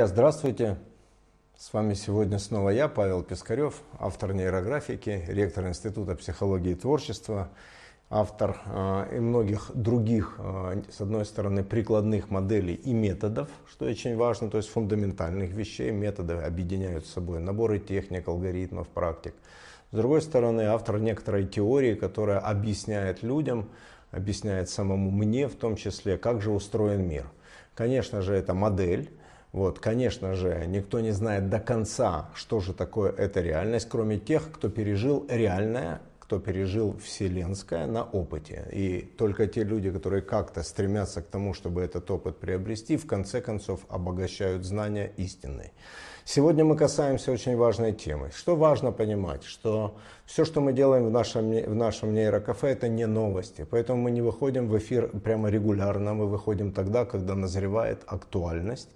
Друзья, здравствуйте! С вами сегодня снова я, Павел Пискарев, автор нейрографики, ректор Института психологии и творчества, автор э, и многих других, э, с одной стороны, прикладных моделей и методов, что очень важно, то есть фундаментальных вещей. Методы объединяют с собой наборы техник, алгоритмов, практик. С другой стороны, автор некоторой теории, которая объясняет людям, объясняет самому мне в том числе, как же устроен мир. Конечно же, это модель, вот, конечно же, никто не знает до конца, что же такое эта реальность, кроме тех, кто пережил реальное, кто пережил вселенское на опыте. И только те люди, которые как-то стремятся к тому, чтобы этот опыт приобрести, в конце концов обогащают знания истинной. Сегодня мы касаемся очень важной темы. Что важно понимать, что все, что мы делаем в нашем, в нашем нейрокафе, это не новости. Поэтому мы не выходим в эфир прямо регулярно, мы выходим тогда, когда назревает актуальность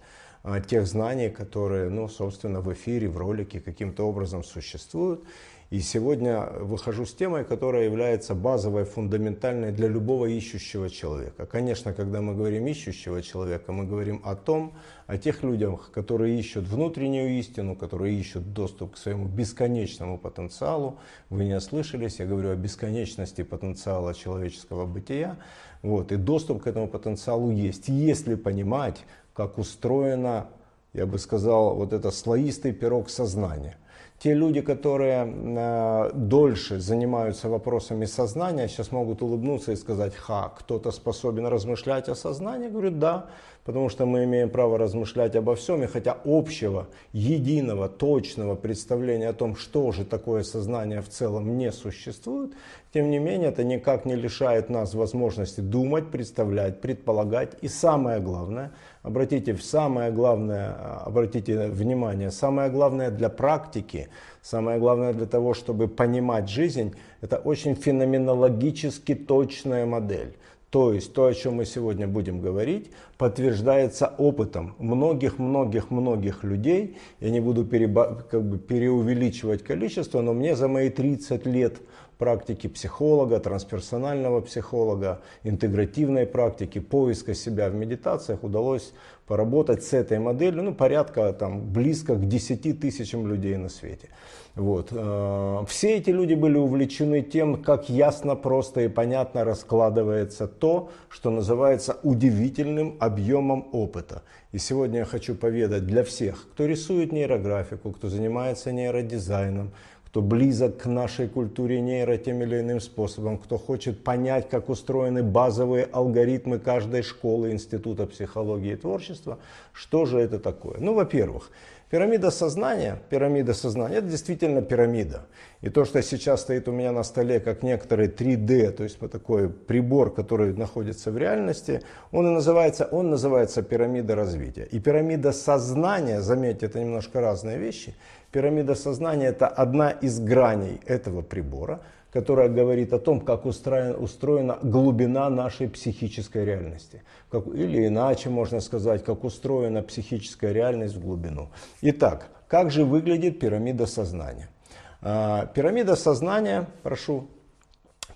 тех знаний, которые, ну, собственно, в эфире, в ролике каким-то образом существуют. И сегодня выхожу с темой, которая является базовой, фундаментальной для любого ищущего человека. Конечно, когда мы говорим ищущего человека, мы говорим о том, о тех людях, которые ищут внутреннюю истину, которые ищут доступ к своему бесконечному потенциалу. Вы не ослышались, я говорю о бесконечности потенциала человеческого бытия. Вот, и доступ к этому потенциалу есть, если понимать, как устроено, я бы сказал, вот это слоистый пирог сознания. Те люди, которые э, дольше занимаются вопросами сознания, сейчас могут улыбнуться и сказать, ха, кто-то способен размышлять о сознании? Говорю, да, потому что мы имеем право размышлять обо всем, и хотя общего, единого, точного представления о том, что же такое сознание в целом не существует, тем не менее это никак не лишает нас возможности думать, представлять, предполагать, и самое главное – Обратите в самое главное, а, обратите внимание, самое главное для практики, самое главное для того, чтобы понимать жизнь, это очень феноменологически точная модель. То есть то, о чем мы сегодня будем говорить, подтверждается опытом многих-многих-многих людей. Я не буду переба- как бы переувеличивать количество, но мне за мои 30 лет практики психолога, трансперсонального психолога, интегративной практики, поиска себя в медитациях удалось поработать с этой моделью, ну, порядка там, близко к 10 тысячам людей на свете. Вот. Э, все эти люди были увлечены тем, как ясно, просто и понятно раскладывается то, что называется удивительным объемом опыта. И сегодня я хочу поведать для всех, кто рисует нейрографику, кто занимается нейродизайном, кто близок к нашей культуре нейро тем или иным способом, кто хочет понять, как устроены базовые алгоритмы каждой школы Института психологии и творчества, что же это такое? Ну, во-первых, Пирамида сознания, пирамида сознания, это действительно пирамида. И то, что сейчас стоит у меня на столе, как некоторый 3D, то есть такой прибор, который находится в реальности, он и называется, он называется пирамида развития. И пирамида сознания, заметьте, это немножко разные вещи. Пирамида сознания это одна из граней этого прибора которая говорит о том, как устроена, устроена глубина нашей психической реальности. Как, или иначе можно сказать, как устроена психическая реальность в глубину. Итак, как же выглядит пирамида сознания? А, пирамида сознания, прошу,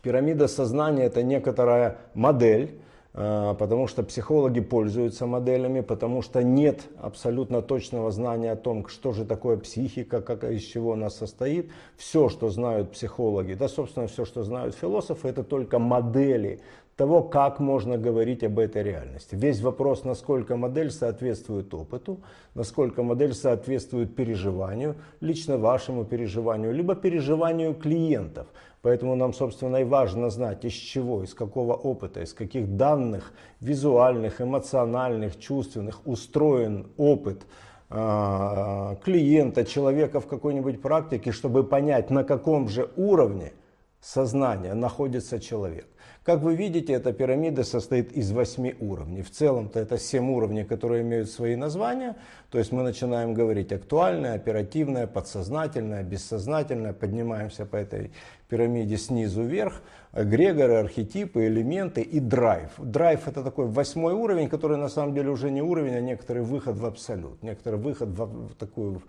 пирамида сознания это некоторая модель, потому что психологи пользуются моделями, потому что нет абсолютно точного знания о том, что же такое психика, как, из чего она состоит. Все, что знают психологи, да, собственно, все, что знают философы, это только модели того, как можно говорить об этой реальности. Весь вопрос, насколько модель соответствует опыту, насколько модель соответствует переживанию, лично вашему переживанию, либо переживанию клиентов. Поэтому нам, собственно, и важно знать, из чего, из какого опыта, из каких данных визуальных, эмоциональных, чувственных устроен опыт э, клиента, человека в какой-нибудь практике, чтобы понять, на каком же уровне сознания находится человек. Как вы видите, эта пирамида состоит из восьми уровней. В целом-то это семь уровней, которые имеют свои названия. То есть мы начинаем говорить актуальное, оперативное, подсознательное, бессознательное. Поднимаемся по этой пирамиде снизу вверх. Эгрегоры, архетипы, элементы и драйв. Драйв это такой восьмой уровень, который на самом деле уже не уровень, а некоторый выход в абсолют. Некоторый выход в, такую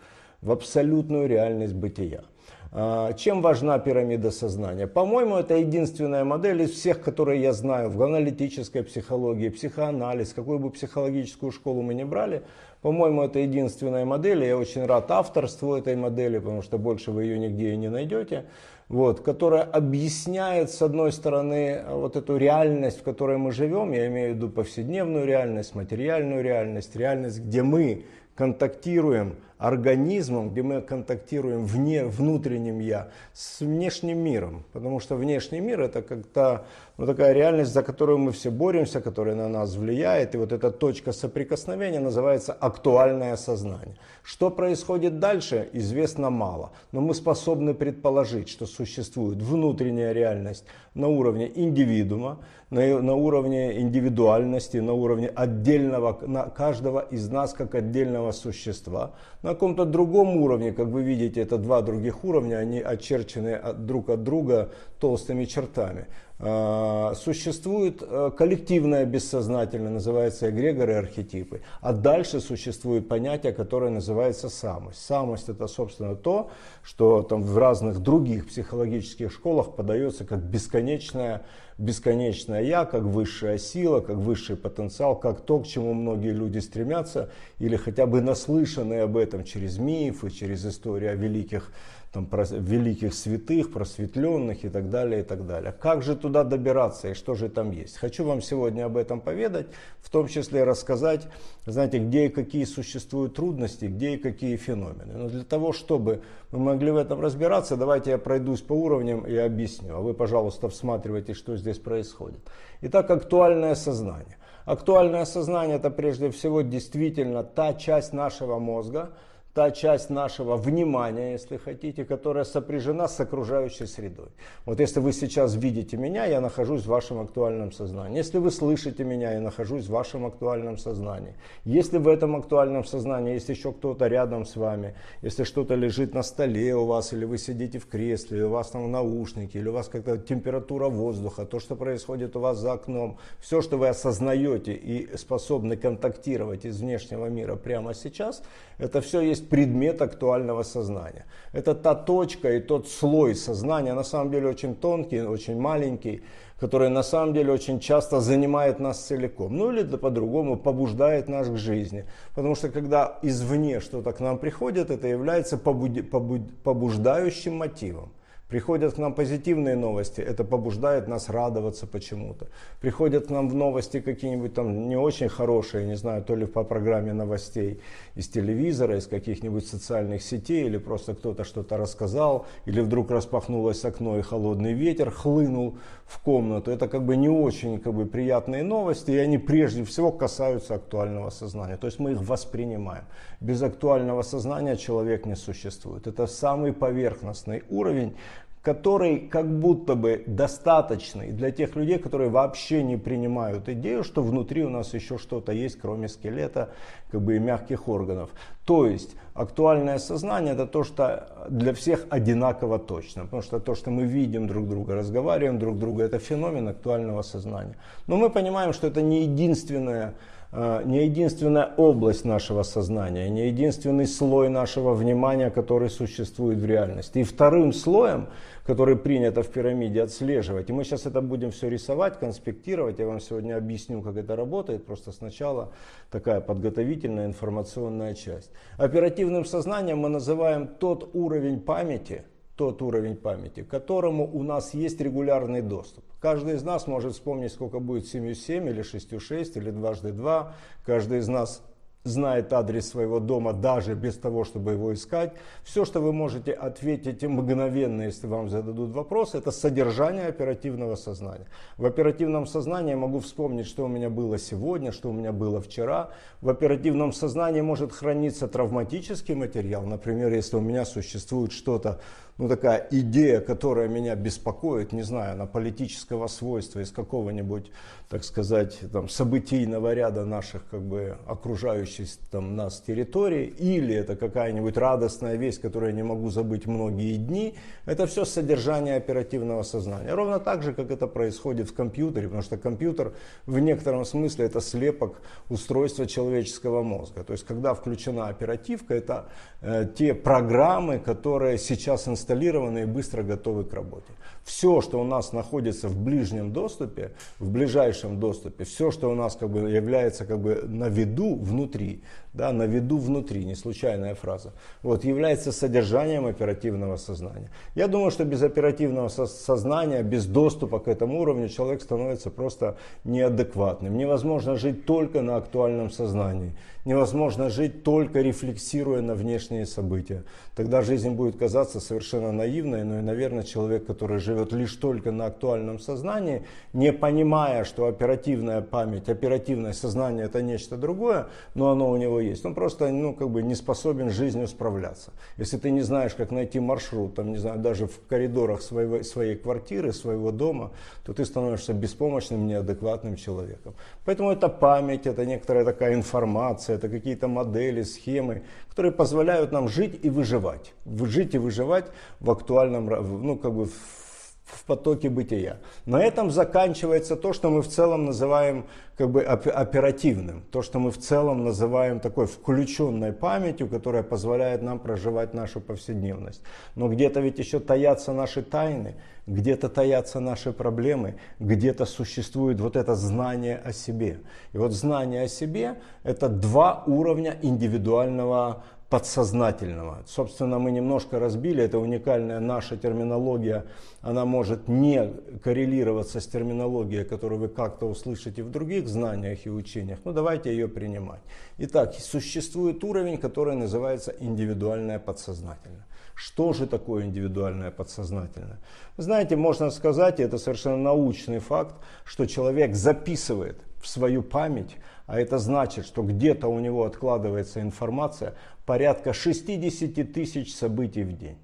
в абсолютную реальность бытия. А, чем важна пирамида сознания? По-моему, это единственная модель из всех, которые я знаю в аналитической психологии, психоанализ, какую бы психологическую школу мы ни брали. По-моему, это единственная модель. Я очень рад авторству этой модели, потому что больше вы ее нигде и не найдете. Вот, которая объясняет, с одной стороны, вот эту реальность, в которой мы живем. Я имею в виду повседневную реальность, материальную реальность, реальность, где мы контактируем организмом, где мы контактируем вне, внутренним я с внешним миром. Потому что внешний мир это как-то ну, такая реальность, за которую мы все боремся, которая на нас влияет. И вот эта точка соприкосновения называется актуальное сознание. Что происходит дальше, известно мало. Но мы способны предположить, что существует внутренняя реальность на уровне индивидуума, на, на уровне индивидуальности, на уровне отдельного, на каждого из нас как отдельного существа. На каком-то другом уровне, как вы видите, это два других уровня, они очерчены друг от друга толстыми чертами. А, существует э, коллективное бессознательное, называется эгрегоры архетипы. А дальше существует понятие, которое называется самость. Самость это, собственно, то, что там в разных других психологических школах подается как бесконечное, бесконечное я, как высшая сила, как высший потенциал, как то, к чему многие люди стремятся, или хотя бы наслышанные об этом через мифы, через историю о великих там, про великих святых, просветленных и так далее, и так далее. Как же туда добираться и что же там есть? Хочу вам сегодня об этом поведать, в том числе рассказать, знаете, где и какие существуют трудности, где и какие феномены. Но для того, чтобы мы могли в этом разбираться, давайте я пройдусь по уровням и объясню. А вы, пожалуйста, всматривайте, что здесь происходит. Итак, актуальное сознание. Актуальное сознание это прежде всего действительно та часть нашего мозга, та часть нашего внимания, если хотите, которая сопряжена с окружающей средой. Вот если вы сейчас видите меня, я нахожусь в вашем актуальном сознании. Если вы слышите меня, я нахожусь в вашем актуальном сознании. Если в этом актуальном сознании есть еще кто-то рядом с вами, если что-то лежит на столе у вас, или вы сидите в кресле, или у вас там наушники, или у вас какая-то температура воздуха, то, что происходит у вас за окном, все, что вы осознаете и способны контактировать из внешнего мира прямо сейчас, это все есть есть предмет актуального сознания. Это та точка и тот слой сознания, на самом деле очень тонкий, очень маленький, который на самом деле очень часто занимает нас целиком. Ну или по-другому побуждает нас к жизни. Потому что когда извне что-то к нам приходит, это является побуждающим мотивом. Приходят к нам позитивные новости, это побуждает нас радоваться почему-то. Приходят к нам в новости какие-нибудь там не очень хорошие, не знаю, то ли по программе новостей из телевизора, из каких-нибудь социальных сетей, или просто кто-то что-то рассказал, или вдруг распахнулось окно и холодный ветер хлынул в комнату. Это как бы не очень как бы, приятные новости, и они прежде всего касаются актуального сознания. То есть мы их воспринимаем. Без актуального сознания человек не существует. Это самый поверхностный уровень, который как будто бы достаточный для тех людей, которые вообще не принимают идею, что внутри у нас еще что-то есть, кроме скелета как бы, и мягких органов. То есть актуальное сознание это то, что для всех одинаково точно. Потому что то, что мы видим друг друга, разговариваем друг друга, это феномен актуального сознания. Но мы понимаем, что это не единственное не единственная область нашего сознания, не единственный слой нашего внимания, который существует в реальности. И вторым слоем, который принято в пирамиде отслеживать, и мы сейчас это будем все рисовать, конспектировать, я вам сегодня объясню, как это работает, просто сначала такая подготовительная информационная часть. Оперативным сознанием мы называем тот уровень памяти, тот уровень памяти, к которому у нас есть регулярный доступ. Каждый из нас может вспомнить, сколько будет 7 7 или 6 6 или дважды 2. Каждый из нас знает адрес своего дома даже без того, чтобы его искать. Все, что вы можете ответить мгновенно, если вам зададут вопрос, это содержание оперативного сознания. В оперативном сознании я могу вспомнить, что у меня было сегодня, что у меня было вчера. В оперативном сознании может храниться травматический материал. Например, если у меня существует что-то ну, такая идея, которая меня беспокоит, не знаю, на политического свойства из какого-нибудь, так сказать, там, событийного ряда наших как бы окружающих там, нас территорий, или это какая-нибудь радостная весть, которую я не могу забыть многие дни, это все содержание оперативного сознания. Ровно так же, как это происходит в компьютере, потому что компьютер в некотором смысле это слепок устройства человеческого мозга. То есть, когда включена оперативка, это э, те программы, которые сейчас инсталлируются инсталлированы и быстро готовы к работе. Все, что у нас находится в ближнем доступе, в ближайшем доступе, все, что у нас как бы является как бы на виду внутри, да, на виду внутри, не случайная фраза, вот, является содержанием оперативного сознания. Я думаю, что без оперативного со- сознания, без доступа к этому уровню человек становится просто неадекватным. Невозможно жить только на актуальном сознании. Невозможно жить только рефлексируя на внешние события. Тогда жизнь будет казаться совершенно наивной, но и, наверное, человек, который живет лишь только на актуальном сознании, не понимая, что оперативная память, оперативное сознание это нечто другое, но оно у него есть. Он просто ну, как бы не способен жизнью справляться. Если ты не знаешь, как найти маршрут, там, не знаю, даже в коридорах своего, своей квартиры, своего дома, то ты становишься беспомощным, неадекватным человеком. Поэтому это память, это некоторая такая информация, это какие-то модели, схемы, которые позволяют нам жить и выживать. Жить и выживать в актуальном, ну как бы в в потоке бытия. На этом заканчивается то, что мы в целом называем как бы оперативным, то, что мы в целом называем такой включенной памятью, которая позволяет нам проживать нашу повседневность. Но где-то ведь еще таятся наши тайны, где-то таятся наши проблемы, где-то существует вот это знание о себе. И вот знание о себе – это два уровня индивидуального подсознательного. Собственно, мы немножко разбили, это уникальная наша терминология, она может не коррелироваться с терминологией, которую вы как-то услышите в других знаниях и учениях, но давайте ее принимать. Итак, существует уровень, который называется индивидуальное подсознательное. Что же такое индивидуальное подсознательное? знаете, можно сказать, и это совершенно научный факт, что человек записывает в свою память, а это значит, что где-то у него откладывается информация, порядка 60 тысяч событий в день.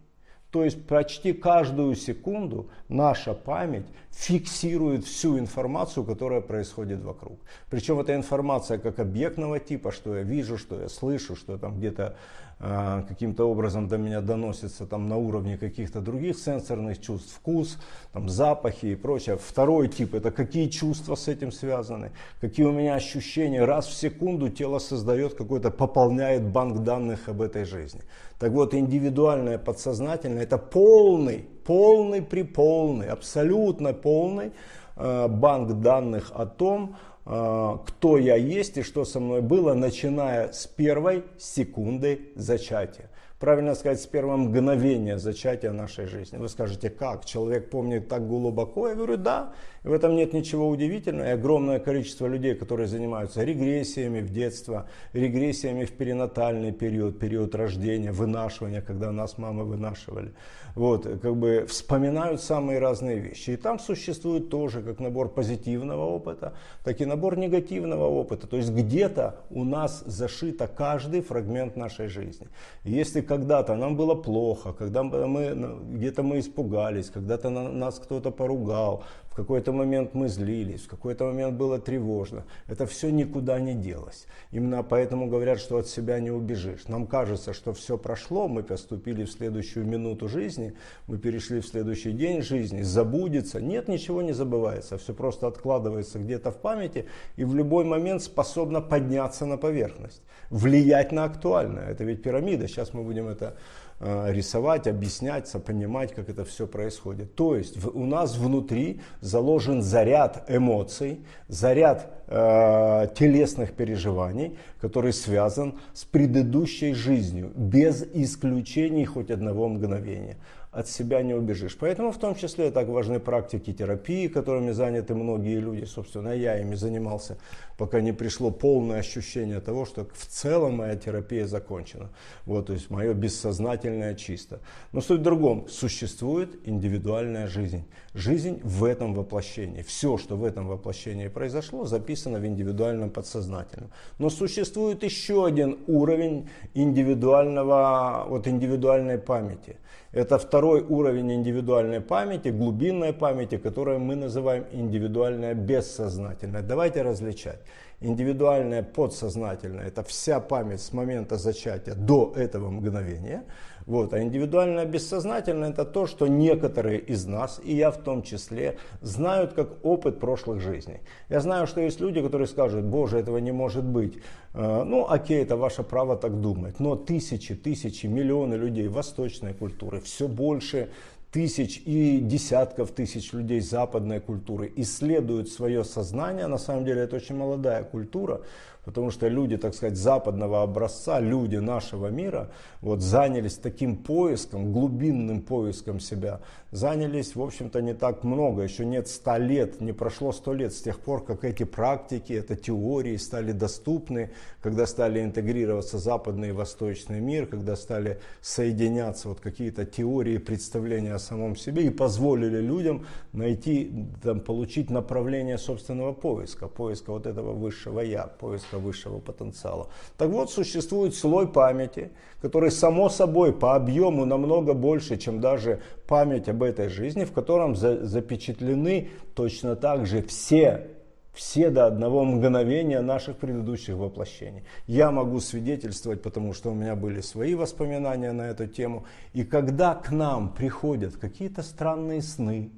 То есть почти каждую секунду наша память фиксирует всю информацию, которая происходит вокруг. Причем эта информация как объектного типа, что я вижу, что я слышу, что там где-то каким-то образом до меня доносится там на уровне каких-то других сенсорных чувств, вкус, там, запахи и прочее. Второй тип это какие чувства с этим связаны, какие у меня ощущения. Раз в секунду тело создает какой-то, пополняет банк данных об этой жизни. Так вот, индивидуальное подсознательное это полный, полный приполный, абсолютно полный э, банк данных о том, кто я есть и что со мной было, начиная с первой секунды зачатия правильно сказать, с первого мгновения зачатия нашей жизни. Вы скажете, как? Человек помнит так глубоко? Я говорю, да. В этом нет ничего удивительного. И огромное количество людей, которые занимаются регрессиями в детство, регрессиями в перинатальный период, период рождения, вынашивания, когда нас мамы вынашивали. Вот, как бы вспоминают самые разные вещи. И там существует тоже как набор позитивного опыта, так и набор негативного опыта. То есть где-то у нас зашито каждый фрагмент нашей жизни. Если когда-то нам было плохо, когда мы где-то мы испугались, когда-то нас кто-то поругал, в какой-то момент мы злились, в какой-то момент было тревожно. Это все никуда не делось. Именно поэтому говорят, что от себя не убежишь. Нам кажется, что все прошло, мы поступили в следующую минуту жизни, мы перешли в следующий день жизни, забудется. Нет, ничего не забывается, все просто откладывается где-то в памяти и в любой момент способно подняться на поверхность, влиять на актуальное. Это ведь пирамида, сейчас мы будем это рисовать, объяснять, понимать, как это все происходит. То есть у нас внутри заложен заряд эмоций, заряд э, телесных переживаний, который связан с предыдущей жизнью, без исключений хоть одного мгновения от себя не убежишь. Поэтому в том числе так важны практики терапии, которыми заняты многие люди. Собственно, я ими занимался, пока не пришло полное ощущение того, что в целом моя терапия закончена. Вот, то есть мое бессознательное чисто. Но суть в другом. Существует индивидуальная жизнь. Жизнь в этом воплощении. Все, что в этом воплощении произошло, записано в индивидуальном подсознательном. Но существует еще один уровень индивидуального, вот индивидуальной памяти. Это второй уровень индивидуальной памяти, глубинной памяти, которую мы называем индивидуальная бессознательная. Давайте различать. Индивидуальная подсознательная – это вся память с момента зачатия до этого мгновения. Вот. А индивидуальное бессознательное это то, что некоторые из нас, и я в том числе, знают как опыт прошлых жизней. Я знаю, что есть люди, которые скажут, боже, этого не может быть. Э, ну, окей, это ваше право так думать. Но тысячи, тысячи, миллионы людей восточной культуры, все больше тысяч и десятков тысяч людей западной культуры исследуют свое сознание. На самом деле это очень молодая культура. Потому что люди, так сказать, западного образца, люди нашего мира, вот занялись таким поиском, глубинным поиском себя, занялись, в общем-то, не так много. Еще нет ста лет, не прошло сто лет с тех пор, как эти практики, это теории стали доступны, когда стали интегрироваться западный и восточный мир, когда стали соединяться вот какие-то теории, представления о самом себе и позволили людям найти, там, получить направление собственного поиска, поиска вот этого высшего я, поиска человека высшего потенциала. Так вот, существует слой памяти, который само собой по объему намного больше, чем даже память об этой жизни, в котором за, запечатлены точно так же все все до одного мгновения наших предыдущих воплощений. Я могу свидетельствовать, потому что у меня были свои воспоминания на эту тему. И когда к нам приходят какие-то странные сны,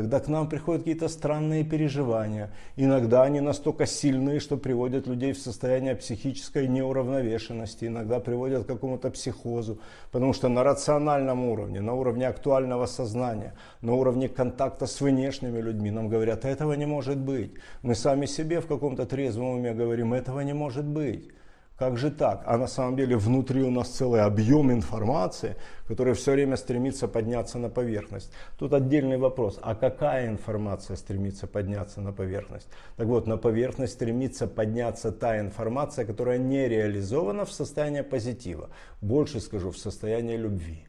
когда к нам приходят какие-то странные переживания. Иногда они настолько сильные, что приводят людей в состояние психической неуравновешенности, иногда приводят к какому-то психозу, потому что на рациональном уровне, на уровне актуального сознания, на уровне контакта с внешними людьми нам говорят, этого не может быть. Мы сами себе в каком-то трезвом уме говорим, этого не может быть. Как же так? А на самом деле внутри у нас целый объем информации, который все время стремится подняться на поверхность. Тут отдельный вопрос, а какая информация стремится подняться на поверхность? Так вот, на поверхность стремится подняться та информация, которая не реализована в состоянии позитива. Больше скажу, в состоянии любви.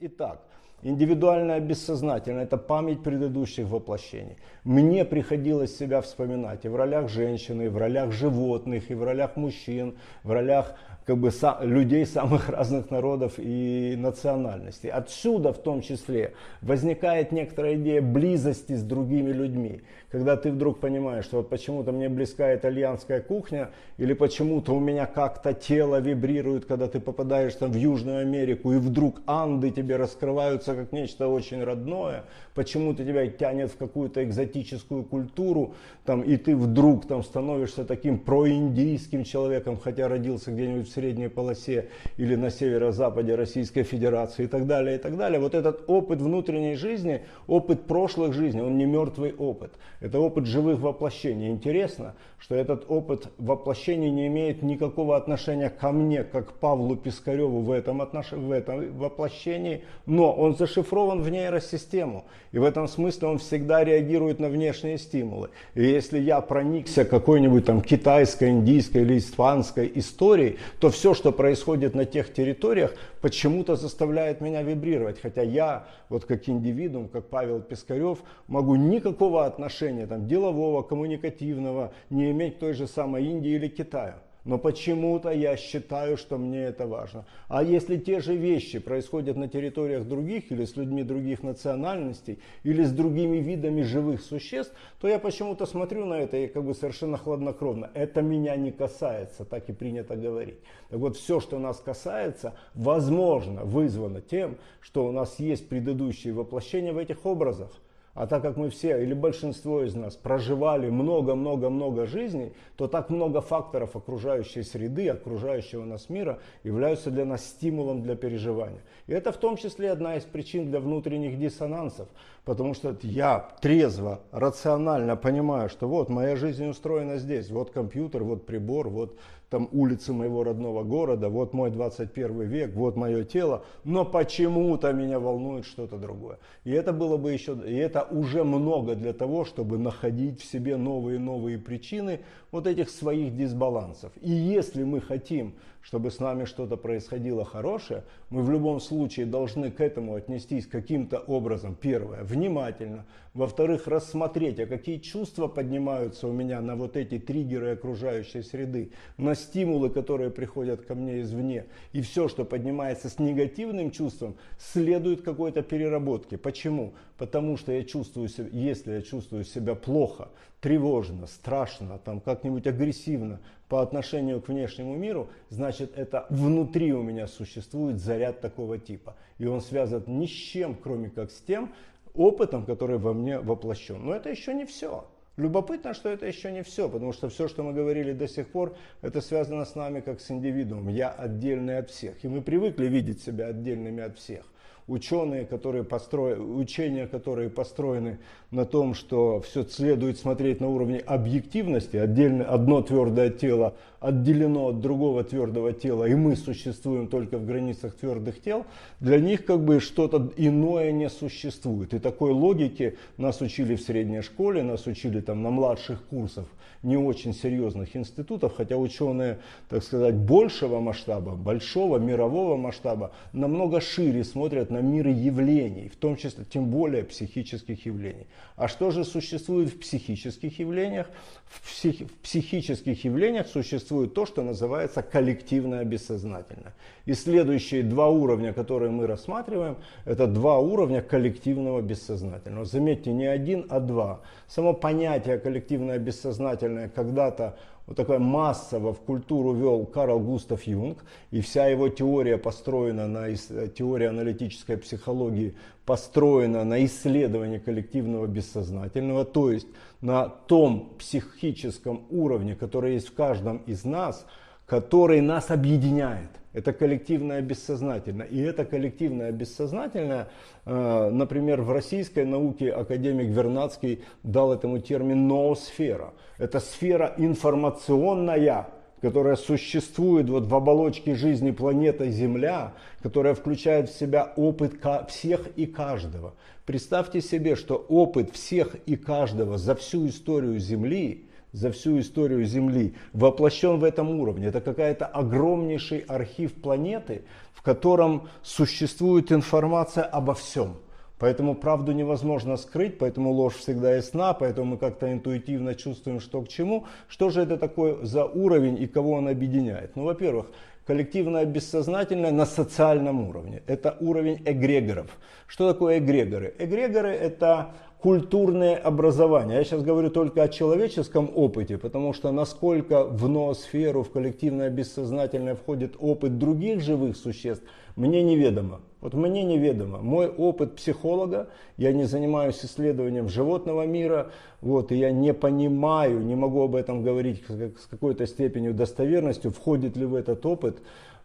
Итак, Индивидуальное бессознательное – это память предыдущих воплощений. Мне приходилось себя вспоминать и в ролях женщины, и в ролях животных, и в ролях мужчин, в ролях как бы, людей самых разных народов и национальностей. Отсюда в том числе возникает некоторая идея близости с другими людьми. Когда ты вдруг понимаешь, что вот почему-то мне близка итальянская кухня, или почему-то у меня как-то тело вибрирует, когда ты попадаешь там в Южную Америку, и вдруг Анды тебе раскрываются как нечто очень родное, почему-то тебя тянет в какую-то экзотическую культуру, там, и ты вдруг там становишься таким проиндийским человеком, хотя родился где-нибудь в средней полосе или на северо-западе Российской Федерации и так далее, и так далее. Вот этот опыт внутренней жизни, опыт прошлых жизней, он не мертвый опыт. Это опыт живых воплощений. Интересно, что этот опыт воплощений не имеет никакого отношения ко мне, как Павлу Пискареву в этом, отнош... в этом воплощении, но он зашифрован в нейросистему. И в этом смысле он всегда реагирует на внешние стимулы. И если я проникся какой-нибудь там китайской, индийской или испанской историей, то все, что происходит на тех территориях, почему-то заставляет меня вибрировать. Хотя я, вот как индивидуум, как Павел Пискарев, могу никакого отношения там, делового, коммуникативного не иметь той же самой Индии или Китаю но почему-то я считаю, что мне это важно. А если те же вещи происходят на территориях других или с людьми других национальностей или с другими видами живых существ, то я почему-то смотрю на это и как бы совершенно хладнокровно. Это меня не касается, так и принято говорить. Так вот, все, что нас касается, возможно, вызвано тем, что у нас есть предыдущие воплощения в этих образах. А так как мы все, или большинство из нас, проживали много-много-много жизней, то так много факторов окружающей среды, окружающего нас мира являются для нас стимулом для переживания. И это в том числе одна из причин для внутренних диссонансов. Потому что я трезво, рационально понимаю, что вот моя жизнь устроена здесь, вот компьютер, вот прибор, вот там улицы моего родного города, вот мой 21 век, вот мое тело, но почему-то меня волнует что-то другое. И это было бы еще, и это уже много для того, чтобы находить в себе новые-новые причины вот этих своих дисбалансов. И если мы хотим, чтобы с нами что-то происходило хорошее, мы в любом случае должны к этому отнестись каким-то образом, первое, внимательно. Во-вторых, рассмотреть, а какие чувства поднимаются у меня на вот эти триггеры окружающей среды, на стимулы, которые приходят ко мне извне. И все, что поднимается с негативным чувством, следует какой-то переработке. Почему? Потому что я чувствую себя, если я чувствую себя плохо, тревожно, страшно, там как-нибудь агрессивно по отношению к внешнему миру, значит это внутри у меня существует заряд такого типа. И он связан ни с чем, кроме как с тем, опытом, который во мне воплощен. Но это еще не все. Любопытно, что это еще не все, потому что все, что мы говорили до сих пор, это связано с нами как с индивидуумом. Я отдельный от всех. И мы привыкли видеть себя отдельными от всех ученые, которые построены, учения, которые построены на том, что все следует смотреть на уровне объективности, отдельно одно твердое тело отделено от другого твердого тела, и мы существуем только в границах твердых тел, для них как бы что-то иное не существует. И такой логике нас учили в средней школе, нас учили там на младших курсах не очень серьезных институтов, хотя ученые, так сказать, большего масштаба, большого мирового масштаба, намного шире смотрят на мир явлений, в том числе, тем более психических явлений. А что же существует в психических явлениях? В, псих, в психических явлениях существует то, что называется коллективное бессознательное. И следующие два уровня, которые мы рассматриваем, это два уровня коллективного бессознательного. Заметьте, не один, а два. Само понятие коллективное бессознательное когда-то вот такая массово в культуру вел Карл Густав Юнг, и вся его теория построена на теория аналитической психологии построена на исследовании коллективного бессознательного, то есть на том психическом уровне, который есть в каждом из нас, который нас объединяет. Это коллективное бессознательное. И это коллективное бессознательное, э, например, в российской науке академик Вернадский дал этому термин ноосфера. Это сфера информационная, которая существует вот в оболочке жизни планеты Земля, которая включает в себя опыт всех и каждого. Представьте себе, что опыт всех и каждого за всю историю Земли за всю историю Земли воплощен в этом уровне. Это какая-то огромнейший архив планеты, в котором существует информация обо всем. Поэтому правду невозможно скрыть, поэтому ложь всегда ясна, поэтому мы как-то интуитивно чувствуем, что к чему. Что же это такое за уровень и кого он объединяет? Ну, во-первых, коллективное бессознательное на социальном уровне. Это уровень эгрегоров. Что такое эгрегоры? Эгрегоры это культурное образование. Я сейчас говорю только о человеческом опыте, потому что насколько в ноосферу, в коллективное бессознательное входит опыт других живых существ, мне неведомо. Вот мне неведомо. Мой опыт психолога, я не занимаюсь исследованием животного мира, вот, и я не понимаю, не могу об этом говорить с какой-то степенью достоверностью, входит ли в этот опыт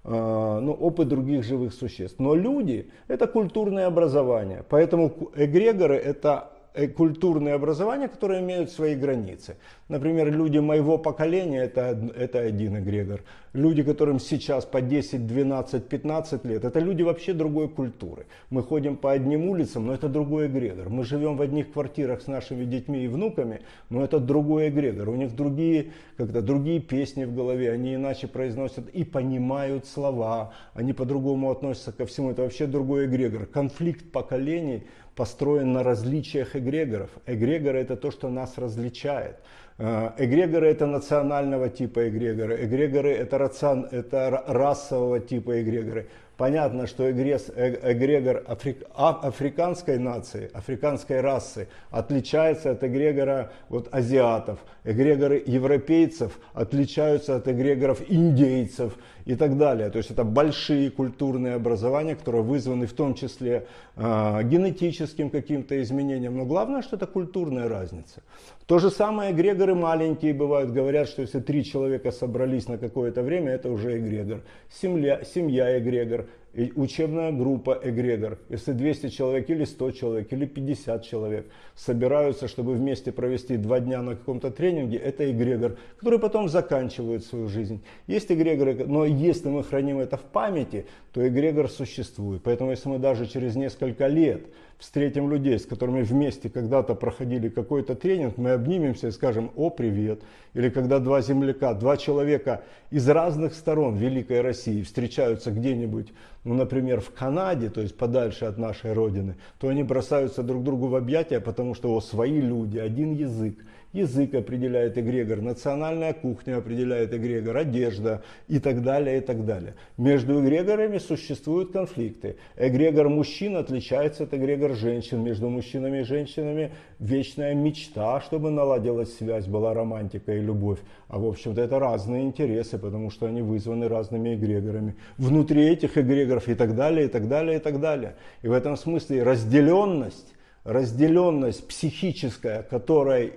э, ну, опыт других живых существ. Но люди – это культурное образование. Поэтому эгрегоры – это культурные образования, которые имеют свои границы. Например, люди моего поколения это, это один эгрегор. Люди, которым сейчас по 10, 12, 15 лет, это люди вообще другой культуры. Мы ходим по одним улицам, но это другой эгрегор. Мы живем в одних квартирах с нашими детьми и внуками, но это другой эгрегор. У них другие, когда другие песни в голове, они иначе произносят и понимают слова, они по-другому относятся ко всему. Это вообще другой эгрегор. Конфликт поколений построен на различиях эгрегоров. Эгрегоры это то, что нас различает. Э, эгрегоры это национального типа эгрегоры. Эгрегоры это, рацион, это расового типа эгрегоры. Понятно, что эгрес, э, эгрегор африк, а, африканской нации, африканской расы отличается от эгрегора вот, азиатов. Эгрегоры европейцев отличаются от эгрегоров индейцев и так далее. То есть это большие культурные образования, которые вызваны в том числе э, генетическим каким-то изменением. Но главное, что это культурная разница. То же самое эгрегоры маленькие бывают. Говорят, что если три человека собрались на какое-то время, это уже эгрегор. Семья, семья эгрегор учебная группа эгрегор, если 200 человек или 100 человек или 50 человек собираются, чтобы вместе провести два дня на каком-то тренинге, это эгрегор, который потом заканчивает свою жизнь. Есть эгрегоры, но если мы храним это в памяти, то эгрегор существует. Поэтому если мы даже через несколько лет встретим людей, с которыми вместе когда-то проходили какой-то тренинг, мы обнимемся и скажем «О, привет!» Или когда два земляка, два человека из разных сторон Великой России встречаются где-нибудь, ну, например, в Канаде, то есть подальше от нашей Родины, то они бросаются друг другу в объятия, потому что о, свои люди, один язык, язык определяет эгрегор, национальная кухня определяет эгрегор, одежда и так далее, и так далее. Между эгрегорами существуют конфликты. Эгрегор мужчин отличается от эгрегор женщин. Между мужчинами и женщинами вечная мечта, чтобы наладилась связь, была романтика и любовь. А в общем-то это разные интересы, потому что они вызваны разными эгрегорами. Внутри этих эгрегоров и так далее, и так далее, и так далее. И в этом смысле разделенность разделенность психическая, которой,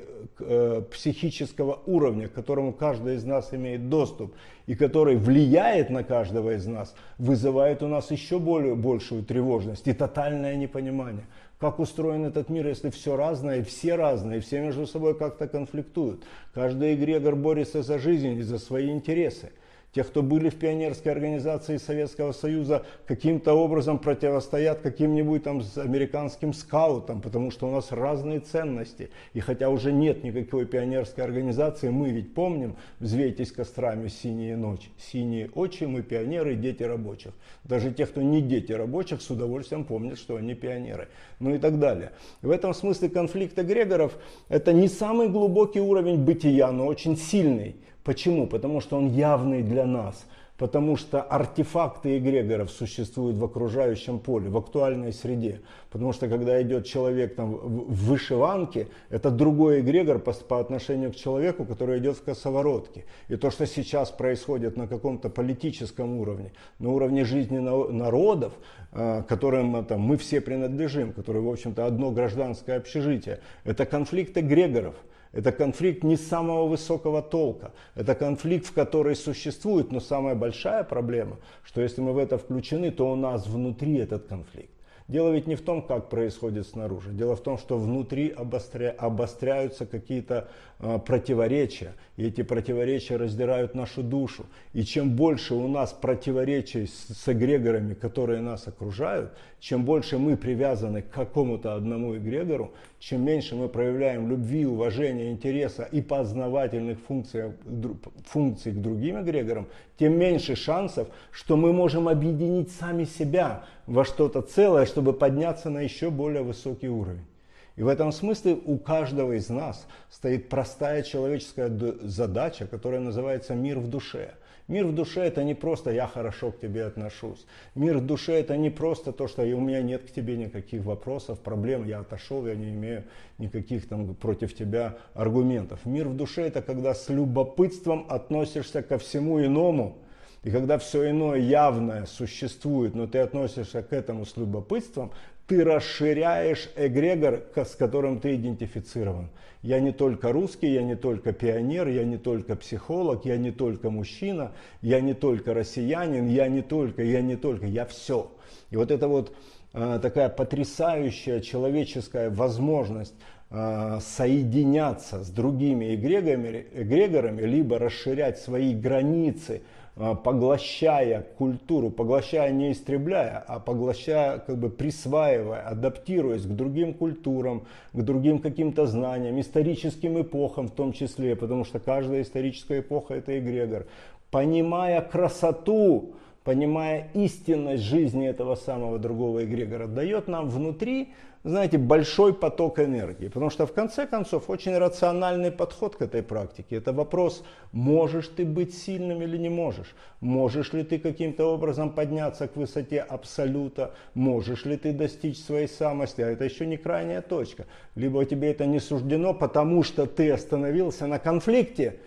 психического уровня, к которому каждый из нас имеет доступ и который влияет на каждого из нас, вызывает у нас еще более, большую тревожность и тотальное непонимание. Как устроен этот мир, если все разное, все разные, все между собой как-то конфликтуют. Каждый эгрегор борется за жизнь и за свои интересы. Те, кто были в пионерской организации Советского Союза, каким-то образом противостоят каким-нибудь там американским скаутам, потому что у нас разные ценности. И хотя уже нет никакой пионерской организации, мы ведь помним, взвейтесь кострами синие ночи, синие очи, мы пионеры, дети рабочих. Даже те, кто не дети рабочих, с удовольствием помнят, что они пионеры. Ну и так далее. В этом смысле конфликт эгрегоров это не самый глубокий уровень бытия, но очень сильный. Почему? Потому что он явный для нас. Потому что артефакты эгрегоров существуют в окружающем поле, в актуальной среде. Потому что когда идет человек там, в вышиванке, это другой эгрегор по, по отношению к человеку, который идет в косоворотке. И то, что сейчас происходит на каком-то политическом уровне, на уровне жизни народов, э, которым там, мы все принадлежим, которые, в общем-то, одно гражданское общежитие, это конфликт эгрегоров. Это конфликт не самого высокого толка. Это конфликт, в который существует, но самая большая проблема, что если мы в это включены, то у нас внутри этот конфликт. Дело ведь не в том, как происходит снаружи. Дело в том, что внутри обостря... обостряются какие-то противоречия. И эти противоречия раздирают нашу душу. И чем больше у нас противоречий с, с эгрегорами, которые нас окружают, чем больше мы привязаны к какому-то одному эгрегору, чем меньше мы проявляем любви, уважения, интереса и познавательных функций, функций к другим эгрегорам, тем меньше шансов, что мы можем объединить сами себя во что-то целое, чтобы подняться на еще более высокий уровень. И в этом смысле у каждого из нас стоит простая человеческая задача, которая называется мир в душе. Мир в душе это не просто я хорошо к тебе отношусь. Мир в душе это не просто то, что у меня нет к тебе никаких вопросов, проблем, я отошел, я не имею никаких там против тебя аргументов. Мир в душе это когда с любопытством относишься ко всему иному, и когда все иное явное существует, но ты относишься к этому с любопытством, ты расширяешь эгрегор, с которым ты идентифицирован. Я не только русский, я не только пионер, я не только психолог, я не только мужчина, я не только россиянин, я не только, я не только, я все. И вот это вот э, такая потрясающая человеческая возможность э, соединяться с другими эгрегорами, эгрегорами, либо расширять свои границы, поглощая культуру, поглощая не истребляя, а поглощая, как бы присваивая, адаптируясь к другим культурам, к другим каким-то знаниям, историческим эпохам в том числе, потому что каждая историческая эпоха это эгрегор. Понимая красоту, понимая истинность жизни этого самого другого эгрегора, дает нам внутри знаете, большой поток энергии. Потому что в конце концов очень рациональный подход к этой практике. Это вопрос, можешь ты быть сильным или не можешь. Можешь ли ты каким-то образом подняться к высоте абсолюта. Можешь ли ты достичь своей самости. А это еще не крайняя точка. Либо тебе это не суждено, потому что ты остановился на конфликте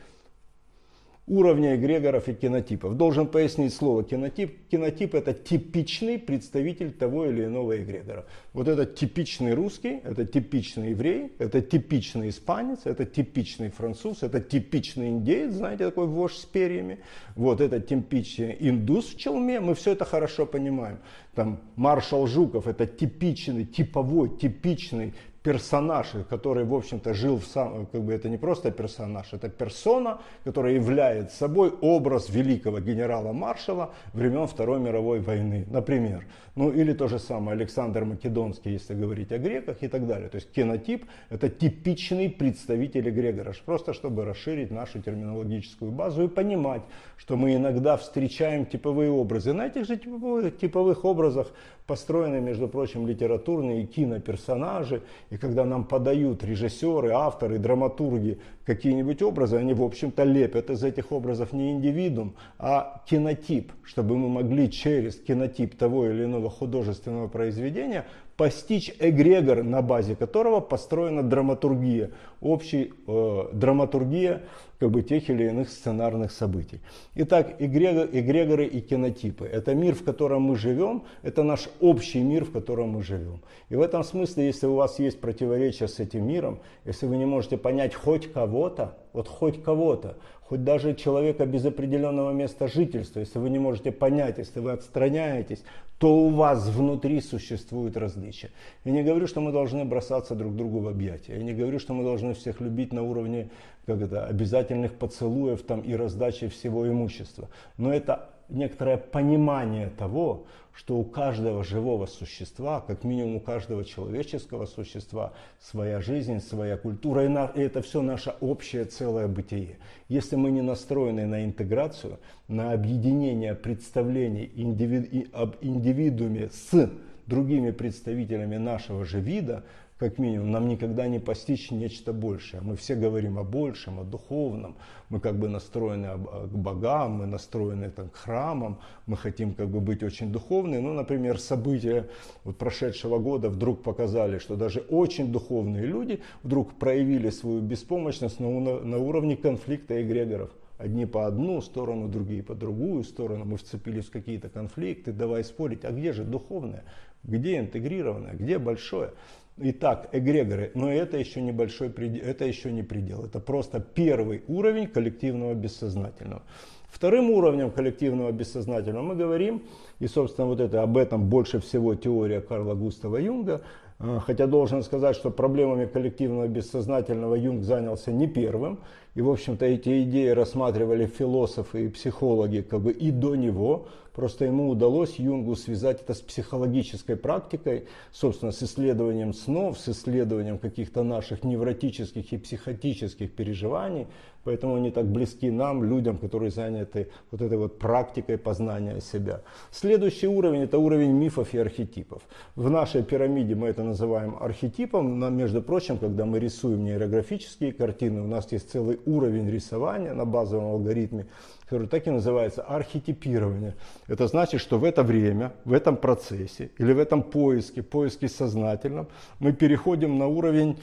уровня эгрегоров и кинотипов. Должен пояснить слово кинотип. Кинотип это типичный представитель того или иного эгрегора. Вот это типичный русский, это типичный еврей, это типичный испанец, это типичный француз, это типичный индеец, знаете, такой вождь с перьями. Вот это типичный индус в челме, мы все это хорошо понимаем. Там маршал Жуков это типичный, типовой, типичный персонаж, который, в общем-то, жил в самом, как бы это не просто персонаж, это персона, которая является собой образ великого генерала-маршала времен Второй мировой войны, например. Ну или то же самое Александр Македонский, если говорить о греках и так далее. То есть кинотип это типичный представитель эгрегора, просто чтобы расширить нашу терминологическую базу и понимать, что мы иногда встречаем типовые образы. На этих же типовых, типовых образах построены, между прочим, литературные и киноперсонажи. И когда нам подают режиссеры, авторы, драматурги какие-нибудь образы, они, в общем-то, лепят из этих образов не индивидуум, а кинотип, чтобы мы могли через кинотип того или иного художественного произведения постичь эгрегор, на базе которого построена драматургия, общая э, драматургия как бы, тех или иных сценарных событий. Итак, эгрегор, эгрегоры и кинотипы. Это мир, в котором мы живем, это наш общий мир, в котором мы живем. И в этом смысле, если у вас есть противоречие с этим миром, если вы не можете понять хоть кого-то, вот хоть кого-то, хоть даже человека без определенного места жительства, если вы не можете понять, если вы отстраняетесь, то у вас внутри существует различия. Я не говорю, что мы должны бросаться друг другу в объятия. Я не говорю, что мы должны всех любить на уровне как это, обязательных поцелуев там, и раздачи всего имущества. Но это некоторое понимание того, что у каждого живого существа, как минимум у каждого человеческого существа, своя жизнь, своя культура, и, на, и это все наше общее целое бытие. Если мы не настроены на интеграцию, на объединение представлений индиви, об индивидууме с другими представителями нашего же вида, как минимум, нам никогда не постичь нечто большее. Мы все говорим о большем, о духовном, мы как бы настроены к богам, мы настроены там, к храмам, мы хотим как бы быть очень духовны. Ну, например, события вот прошедшего года вдруг показали, что даже очень духовные люди вдруг проявили свою беспомощность на, на уровне конфликта эгрегоров. Одни по одну сторону, другие по другую сторону. Мы вцепились в какие-то конфликты, давай спорить. А где же духовное? Где интегрированное? Где большое? Итак, эгрегоры, но это еще небольшой предел, это еще не предел, это просто первый уровень коллективного бессознательного. Вторым уровнем коллективного бессознательного мы говорим, и собственно вот это об этом больше всего теория Карла Густава Юнга, а, хотя должен сказать, что проблемами коллективного бессознательного Юнг занялся не первым, и в общем-то эти идеи рассматривали философы и психологи как бы и до него, Просто ему удалось Юнгу связать это с психологической практикой, собственно, с исследованием снов, с исследованием каких-то наших невротических и психотических переживаний. Поэтому они так близки нам, людям, которые заняты вот этой вот практикой познания себя. Следующий уровень – это уровень мифов и архетипов. В нашей пирамиде мы это называем архетипом, но, между прочим, когда мы рисуем нейрографические картины, у нас есть целый уровень рисования на базовом алгоритме, который так и называется архетипирование. Это значит, что в это время, в этом процессе или в этом поиске, поиске сознательном, мы переходим на уровень,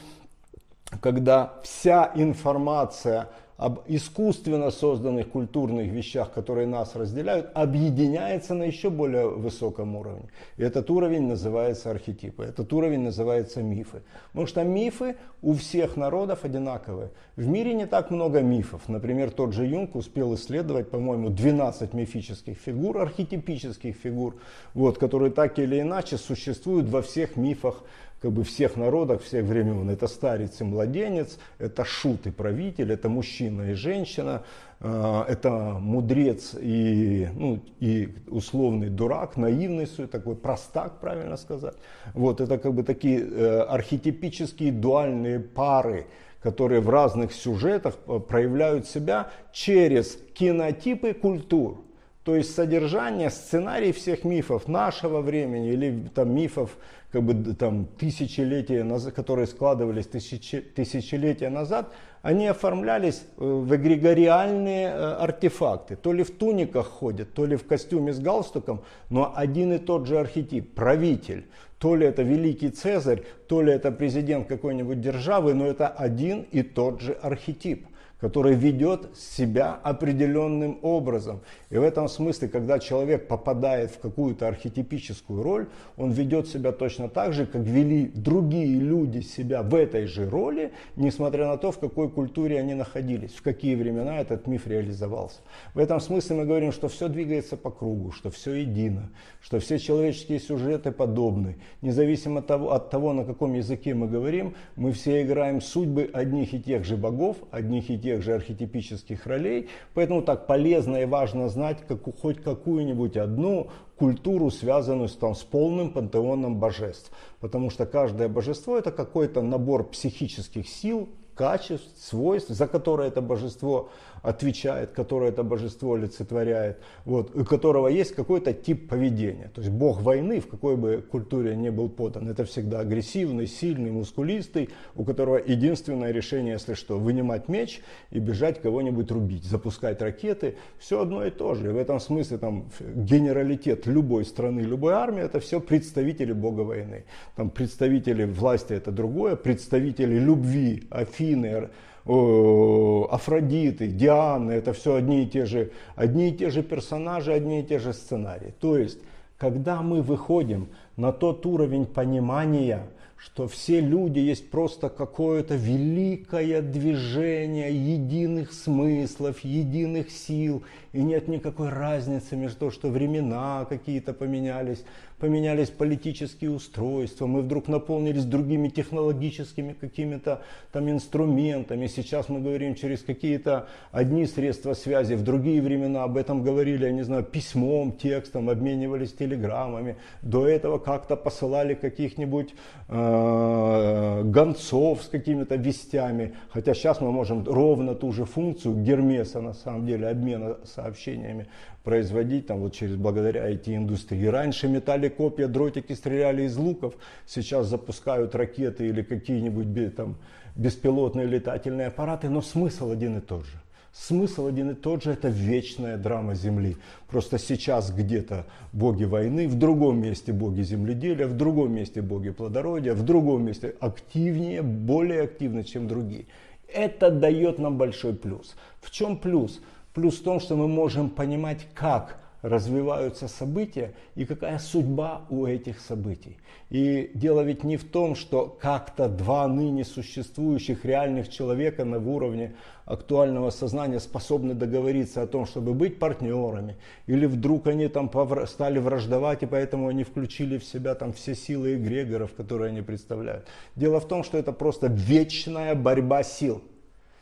когда вся информация об искусственно созданных культурных вещах, которые нас разделяют, объединяется на еще более высоком уровне. И этот уровень называется архетипы, этот уровень называется мифы. Потому что мифы у всех народов одинаковые. В мире не так много мифов. Например, тот же Юнг успел исследовать, по-моему, 12 мифических фигур, архетипических фигур, вот, которые так или иначе существуют во всех мифах как бы всех народов, всех времен. Это старец и младенец, это шут и правитель, это мужчина и женщина, э, это мудрец и, ну, и условный дурак, наивный, такой простак, правильно сказать. Вот это как бы такие э, архетипические дуальные пары, которые в разных сюжетах э, проявляют себя через кинотипы культур. То есть содержание, сценарий всех мифов нашего времени или там мифов как бы там тысячелетия которые складывались тысячи, тысячелетия назад, они оформлялись э, в эгрегориальные э, артефакты. То ли в туниках ходят, то ли в костюме с галстуком, но один и тот же архетип, правитель. То ли это великий Цезарь, то ли это президент какой-нибудь державы, но это один и тот же архетип который ведет себя определенным образом. И в этом смысле, когда человек попадает в какую-то архетипическую роль, он ведет себя точно так же, как вели другие люди себя в этой же роли, несмотря на то, в какой культуре они находились, в какие времена этот миф реализовался. В этом смысле мы говорим, что все двигается по кругу, что все едино, что все человеческие сюжеты подобны. Независимо от того, от того, на каком языке мы говорим, мы все играем судьбы одних и тех же богов, одних и тех же архетипических ролей. Поэтому так полезно и важно знать как, хоть какую-нибудь одну культуру, связанную с, там, с полным пантеоном божеств. Потому что каждое божество это какой-то набор психических сил, качеств, свойств, за которые это божество отвечает, которое это божество олицетворяет, вот, у которого есть какой-то тип поведения. То есть бог войны, в какой бы культуре не был подан, это всегда агрессивный, сильный, мускулистый, у которого единственное решение, если что, вынимать меч и бежать кого-нибудь рубить, запускать ракеты, все одно и то же. И в этом смысле там генералитет любой страны, любой армии, это все представители бога войны. Там представители власти это другое, представители любви, Афины, Афродиты, Дианы, это все одни и те же, одни и те же персонажи, одни и те же сценарии. То есть, когда мы выходим на тот уровень понимания, что все люди есть просто какое-то великое движение единых смыслов, единых сил, и нет никакой разницы между тем, что времена какие-то поменялись, поменялись политические устройства, мы вдруг наполнились другими технологическими какими-то там инструментами. Сейчас мы говорим через какие-то одни средства связи, в другие времена об этом говорили, я не знаю, письмом, текстом, обменивались телеграммами. До этого как-то посылали каких-нибудь э, гонцов с какими-то вестями. Хотя сейчас мы можем ровно ту же функцию Гермеса, на самом деле, обмена сообщениями производить там, вот через, благодаря IT-индустрии. Раньше метали копья, дротики стреляли из луков, сейчас запускают ракеты или какие-нибудь там, беспилотные летательные аппараты, но смысл один и тот же. Смысл один и тот же, это вечная драма Земли. Просто сейчас где-то боги войны, в другом месте боги земледелия, в другом месте боги плодородия, в другом месте активнее, более активны, чем другие. Это дает нам большой плюс. В чем плюс? Плюс в том, что мы можем понимать, как развиваются события и какая судьба у этих событий. И дело ведь не в том, что как-то два ныне существующих реальных человека на уровне актуального сознания способны договориться о том, чтобы быть партнерами, или вдруг они там стали враждовать, и поэтому они включили в себя там все силы эгрегоров, которые они представляют. Дело в том, что это просто вечная борьба сил.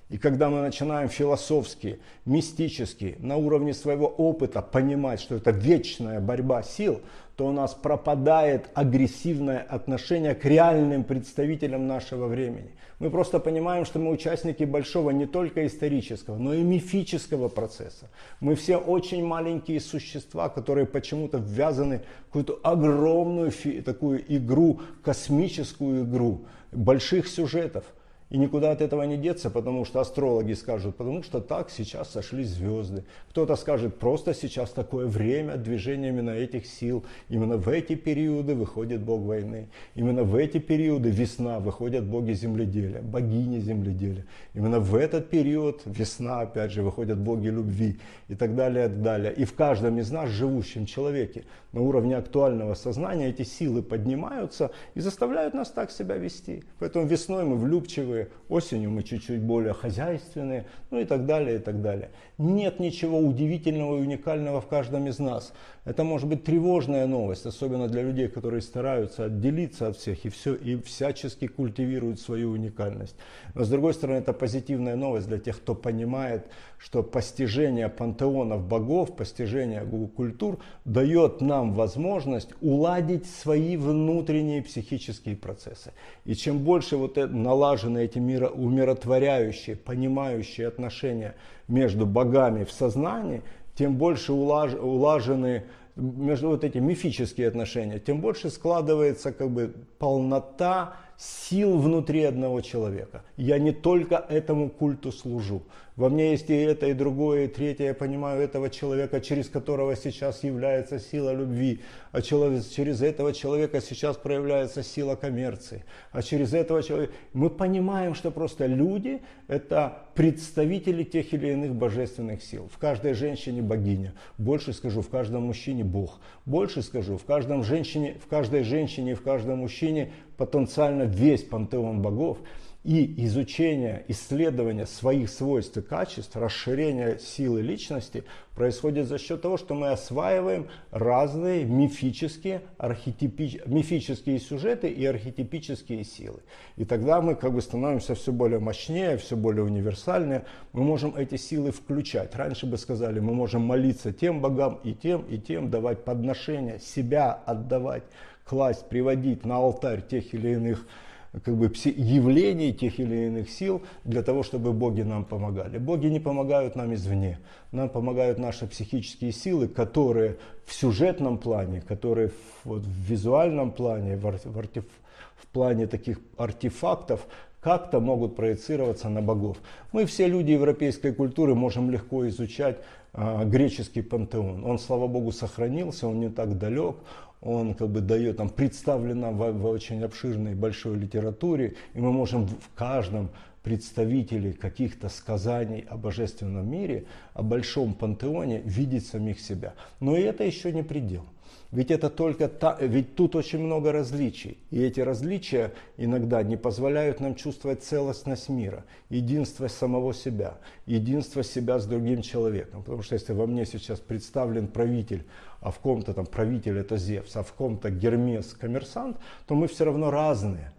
И когда мы начинаем философски, мистически, на уровне своего опыта понимать, что это вечная борьба сил, то у нас пропадает агрессивное отношение к реальным представителям нашего времени. Мы просто понимаем, что мы участники большого не только исторического, но и мифического процесса. Мы все очень маленькие существа, которые почему-то ввязаны в какую-то огромную такую игру, космическую игру больших сюжетов – и никуда от этого не деться, потому что астрологи скажут, потому что так сейчас сошли звезды. Кто-то скажет, просто сейчас такое время движения именно этих сил. Именно в эти периоды выходит бог войны. Именно в эти периоды весна выходят боги земледелия, богини земледелия. Именно в этот период весна, опять же, выходят боги любви и так далее, и так далее. И в каждом из нас, живущем человеке, на уровне актуального сознания эти силы поднимаются и заставляют нас так себя вести. Поэтому весной мы влюбчивые, осенью мы чуть-чуть более хозяйственные, ну и так далее, и так далее. Нет ничего удивительного и уникального в каждом из нас. Это может быть тревожная новость, особенно для людей, которые стараются отделиться от всех и, все, и всячески культивируют свою уникальность. Но с другой стороны, это позитивная новость для тех, кто понимает, что постижение пантеонов богов, постижение культур дает нам возможность уладить свои внутренние психические процессы. И чем больше вот это, налажены эти умиротворяющие, понимающие отношения между богами в сознании, тем больше улажены между вот эти мифические отношения, тем больше складывается как бы полнота сил внутри одного человека. Я не только этому культу служу. Во мне есть и это, и другое, и третье. Я понимаю этого человека, через которого сейчас является сила любви. А через этого человека сейчас проявляется сила коммерции. А через этого человека... Мы понимаем, что просто люди – это представители тех или иных божественных сил. В каждой женщине богиня. Больше скажу, в каждом мужчине Бог. Больше скажу, в, каждом женщине, в каждой женщине и в каждом мужчине потенциально весь пантеон богов и изучение, исследование своих свойств и качеств, расширение силы личности происходит за счет того, что мы осваиваем разные мифические, архетипи... мифические сюжеты и архетипические силы. И тогда мы как бы становимся все более мощнее, все более универсальнее. Мы можем эти силы включать. Раньше бы сказали, мы можем молиться тем богам и тем, и тем, давать подношения, себя отдавать, класть, приводить на алтарь тех или иных как бы явлений тех или иных сил для того, чтобы боги нам помогали. Боги не помогают нам извне. Нам помогают наши психические силы, которые в сюжетном плане, которые вот в визуальном плане, в, артеф, в плане таких артефактов как-то могут проецироваться на богов. Мы все люди европейской культуры можем легко изучать а, греческий пантеон. Он, слава богу, сохранился, он не так далек, он как бы дает, там представлено в, в очень обширной большой литературе, и мы можем в каждом представителе каких-то сказаний о божественном мире, о большом пантеоне видеть самих себя. Но и это еще не предел. Ведь это только та, ведь тут очень много различий. И эти различия иногда не позволяют нам чувствовать целостность мира, единство самого себя, единство себя с другим человеком. Потому что если во мне сейчас представлен правитель, а в ком-то там правитель это Зевс, а в ком-то Гермес коммерсант, то мы все равно разные.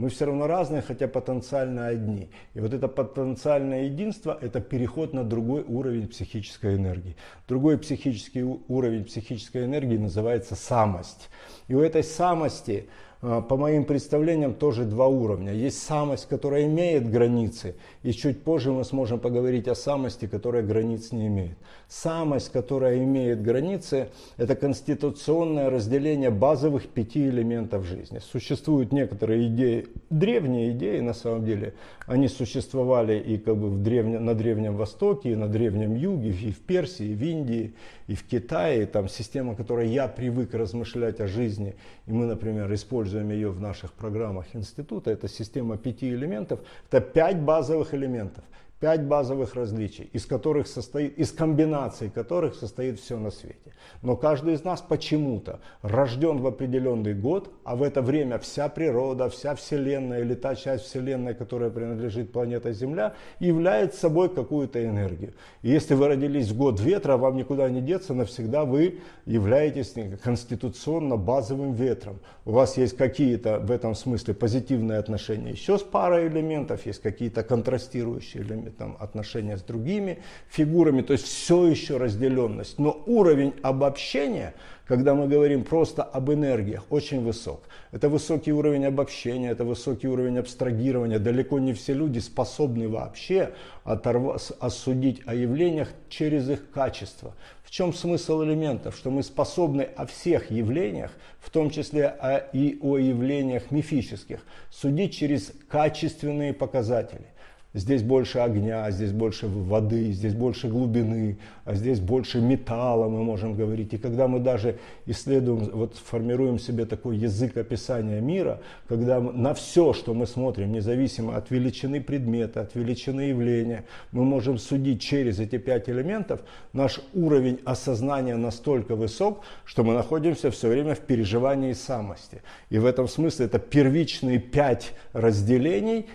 Мы все равно разные, хотя потенциально одни. И вот это потенциальное единство – это переход на другой уровень психической энергии. Другой психический уровень психической энергии называется самость. И у этой самости по моим представлениям, тоже два уровня. Есть самость, которая имеет границы, и чуть позже мы сможем поговорить о самости, которая границ не имеет. Самость, которая имеет границы, это конституционное разделение базовых пяти элементов жизни. Существуют некоторые идеи, древние идеи на самом деле, они существовали и как бы в древне, на Древнем Востоке, и на Древнем Юге, и в Персии, и в Индии, и в Китае. Там система, которой я привык размышлять о жизни, и мы, например, используем ее в наших программах института, это система пяти элементов, это пять базовых элементов. Пять базовых различий, из которых состоит, из комбинаций которых состоит все на свете. Но каждый из нас почему-то рожден в определенный год, а в это время вся природа, вся Вселенная или та часть Вселенной, которая принадлежит планете Земля, является собой какую-то энергию. И если вы родились в год ветра, вам никуда не деться, навсегда вы являетесь конституционно базовым ветром. У вас есть какие-то в этом смысле позитивные отношения еще с парой элементов, есть какие-то контрастирующие элементы там, отношения с другими фигурами, то есть все еще разделенность. Но уровень обобщения, когда мы говорим просто об энергиях, очень высок. Это высокий уровень обобщения, это высокий уровень абстрагирования. Далеко не все люди способны вообще оторв... осудить о явлениях через их качество. В чем смысл элементов? Что мы способны о всех явлениях, в том числе и о явлениях мифических, судить через качественные показатели. Здесь больше огня, здесь больше воды, здесь больше глубины, а здесь больше металла, мы можем говорить. И когда мы даже исследуем, вот формируем себе такой язык описания мира, когда на все, что мы смотрим, независимо от величины предмета, от величины явления, мы можем судить через эти пять элементов, наш уровень осознания настолько высок, что мы находимся все время в переживании самости. И в этом смысле это первичные пять разделений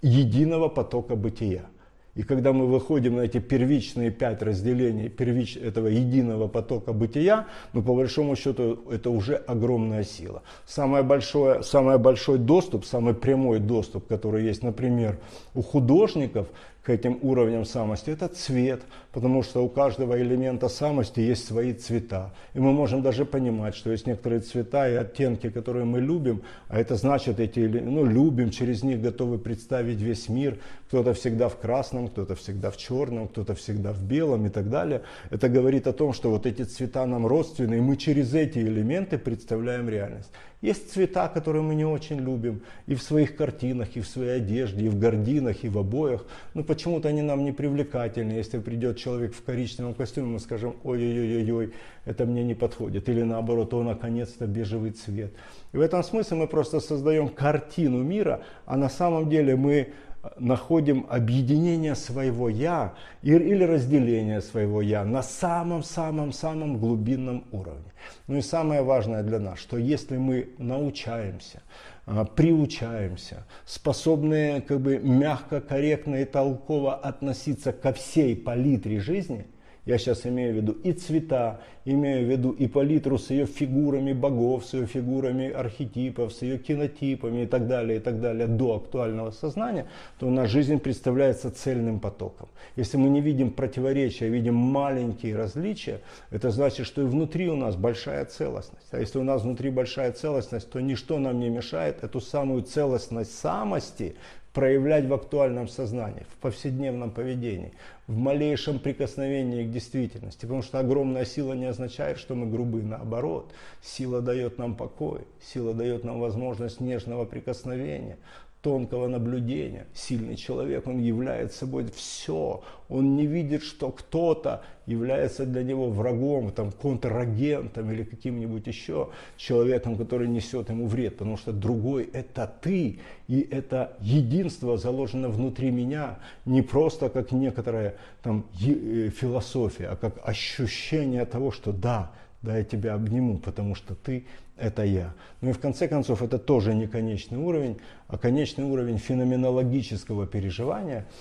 единого потока бытия. И когда мы выходим на эти первичные пять разделений первич, этого единого потока бытия, ну по большому счету это уже огромная сила. Самый большой, самый большой доступ, самый прямой доступ, который есть, например, у художников, к этим уровням самости, это цвет, потому что у каждого элемента самости есть свои цвета. И мы можем даже понимать, что есть некоторые цвета и оттенки, которые мы любим, а это значит, эти, ну, любим, через них готовы представить весь мир. Кто-то всегда в красном, кто-то всегда в черном, кто-то всегда в белом и так далее. Это говорит о том, что вот эти цвета нам родственны, и мы через эти элементы представляем реальность. Есть цвета, которые мы не очень любим, и в своих картинах, и в своей одежде, и в гординах, и в обоях. Но почему-то они нам не привлекательны. Если придет человек в коричневом костюме, мы скажем, ой-ой-ой-ой, это мне не подходит. Или наоборот, о, наконец-то бежевый цвет. И в этом смысле мы просто создаем картину мира, а на самом деле мы находим объединение своего «я» или разделение своего «я» на самом-самом-самом глубинном уровне. Ну и самое важное для нас, что если мы научаемся, а, приучаемся, способны как бы мягко, корректно и толково относиться ко всей палитре жизни – я сейчас имею в виду и цвета, имею в виду и палитру с ее фигурами богов, с ее фигурами архетипов, с ее кинотипами и так далее, и так далее, до актуального сознания, то у нас жизнь представляется цельным потоком. Если мы не видим противоречия, видим маленькие различия, это значит, что и внутри у нас большая целостность. А если у нас внутри большая целостность, то ничто нам не мешает эту самую целостность самости проявлять в актуальном сознании, в повседневном поведении, в малейшем прикосновении к действительности. Потому что огромная сила не означает, что мы грубы. Наоборот, сила дает нам покой, сила дает нам возможность нежного прикосновения, тонкого наблюдения. Сильный человек, он является собой все. Он не видит, что кто-то является для него врагом, там, контрагентом или каким-нибудь еще человеком, который несет ему вред. Потому что другой – это ты. И это единство заложено внутри меня не просто как некоторая там, э, философия, а как ощущение того, что да, да, я тебя обниму, потому что ты – это я. Ну и в конце концов, это тоже не конечный уровень, а конечный уровень феноменологического переживания –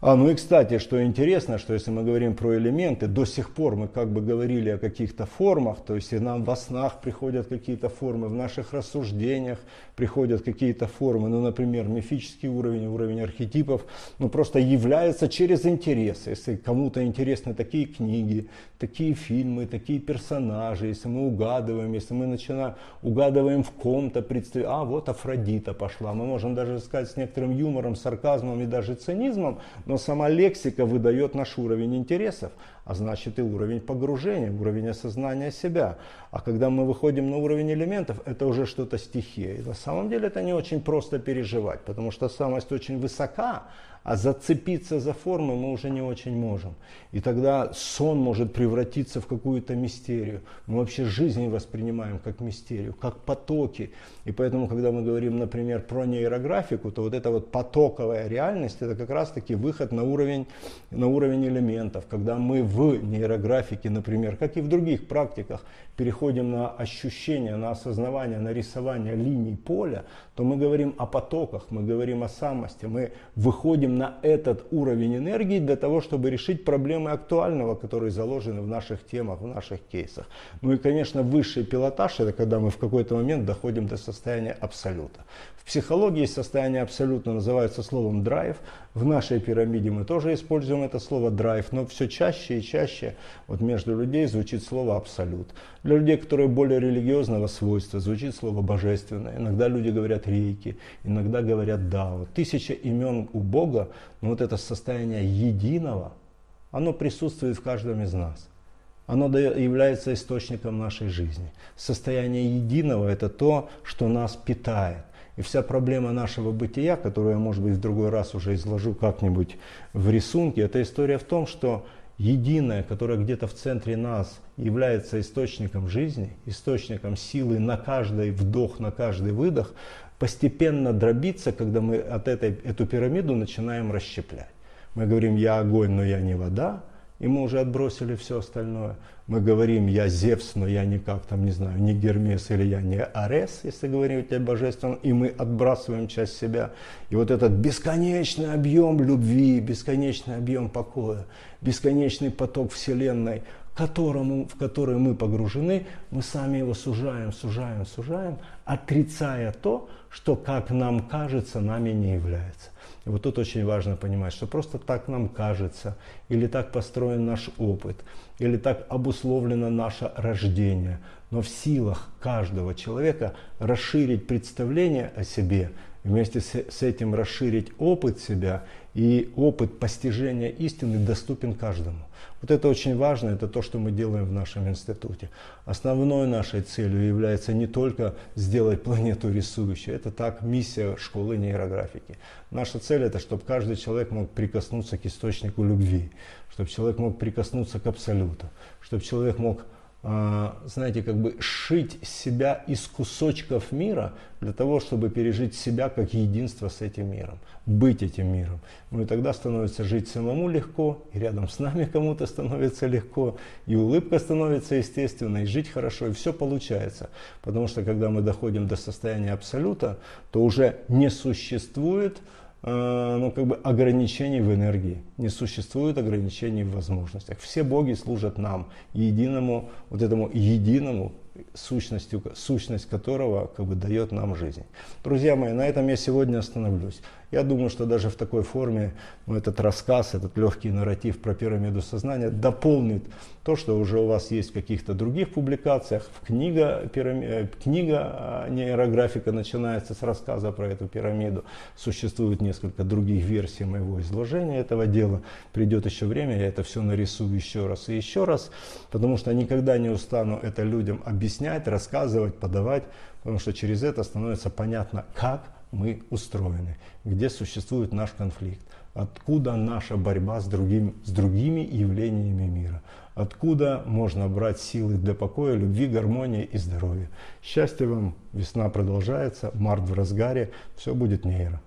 а, ну и кстати, что интересно, что если мы говорим про элементы, до сих пор мы как бы говорили о каких-то формах, то есть и нам во снах приходят какие-то формы, в наших рассуждениях приходят какие-то формы, ну, например, мифический уровень, уровень архетипов, ну, просто является через интерес. Если кому-то интересны такие книги, такие фильмы, такие персонажи, если мы угадываем, если мы начинаем, угадываем в ком-то, представ... а вот Афродита пошла, мы можем даже сказать с некоторым юмором, сарказмом и даже цинизмом, но сама лексика выдает наш уровень интересов, а значит и уровень погружения, уровень осознания себя. А когда мы выходим на уровень элементов, это уже что-то стихия. И на самом деле это не очень просто переживать, потому что самость очень высока, а зацепиться за формы мы уже не очень можем. И тогда сон может превратиться в какую-то мистерию. Мы вообще жизнь воспринимаем как мистерию, как потоки. И поэтому, когда мы говорим, например, про нейрографику, то вот эта вот потоковая реальность, это как раз-таки выход на уровень, на уровень элементов. Когда мы в нейрографике, например, как и в других практиках, переходим на ощущение, на осознавание, на рисование линий поля, то мы говорим о потоках, мы говорим о самости, мы выходим на этот уровень энергии для того, чтобы решить проблемы актуального, которые заложены в наших темах, в наших кейсах. Ну и, конечно, высший пилотаж – это когда мы в какой-то момент доходим до состояния абсолюта. Психологии состояние абсолютно называется словом драйв. В нашей пирамиде мы тоже используем это слово драйв, но все чаще и чаще вот между людей звучит слово абсолют. Для людей, которые более религиозного свойства, звучит слово божественное. Иногда люди говорят рейки, иногда говорят дао. Тысяча имен у Бога, но вот это состояние единого, оно присутствует в каждом из нас. Оно является источником нашей жизни. Состояние единого – это то, что нас питает. И вся проблема нашего бытия, которую я, может быть, в другой раз уже изложу как-нибудь в рисунке, это история в том, что единое, которое где-то в центре нас является источником жизни, источником силы на каждый вдох, на каждый выдох, постепенно дробится, когда мы от этой, эту пирамиду начинаем расщеплять. Мы говорим, я огонь, но я не вода, и мы уже отбросили все остальное. Мы говорим, я Зевс, но я никак там, не знаю, не Гермес или я не Арес, если говорить о божественном, и мы отбрасываем часть себя. И вот этот бесконечный объем любви, бесконечный объем покоя, бесконечный поток Вселенной, которому, в который мы погружены, мы сами его сужаем, сужаем, сужаем, отрицая то, что, как нам кажется, нами не является. И вот тут очень важно понимать, что просто так нам кажется, или так построен наш опыт, или так обусловлено наше рождение. Но в силах каждого человека расширить представление о себе, вместе с этим расширить опыт себя И опыт постижения истины доступен каждому. Вот это очень важно, это то, что мы делаем в нашем институте. Основной нашей целью является не только сделать планету рисующей, это так миссия школы нейрографики. Наша цель это, чтобы каждый человек мог прикоснуться к источнику любви, чтобы человек мог прикоснуться к абсолюту, чтобы человек мог знаете, как бы шить себя из кусочков мира для того, чтобы пережить себя как единство с этим миром, быть этим миром. Ну и тогда становится жить самому легко, и рядом с нами кому-то становится легко, и улыбка становится естественной, и жить хорошо, и все получается. Потому что когда мы доходим до состояния абсолюта, то уже не существует ну, как бы ограничений в энергии, не существует ограничений в возможностях. Все боги служат нам, единому, вот этому единому сущностью, сущность которого как бы дает нам жизнь. Друзья мои, на этом я сегодня остановлюсь. Я думаю, что даже в такой форме ну, этот рассказ, этот легкий нарратив про пирамиду сознания дополнит то, что уже у вас есть в каких-то других публикациях. Книга, пирами... Э, книга а, нейрографика начинается с рассказа про эту пирамиду. Существует несколько других версий моего изложения этого дела. Придет еще время, я это все нарисую еще раз и еще раз, потому что никогда не устану это людям объяснять, рассказывать, подавать, потому что через это становится понятно, как мы устроены, где существует наш конфликт, откуда наша борьба с, другим, с другими явлениями мира, откуда можно брать силы для покоя, любви, гармонии и здоровья. Счастья вам, весна продолжается, март в разгаре, все будет нейро.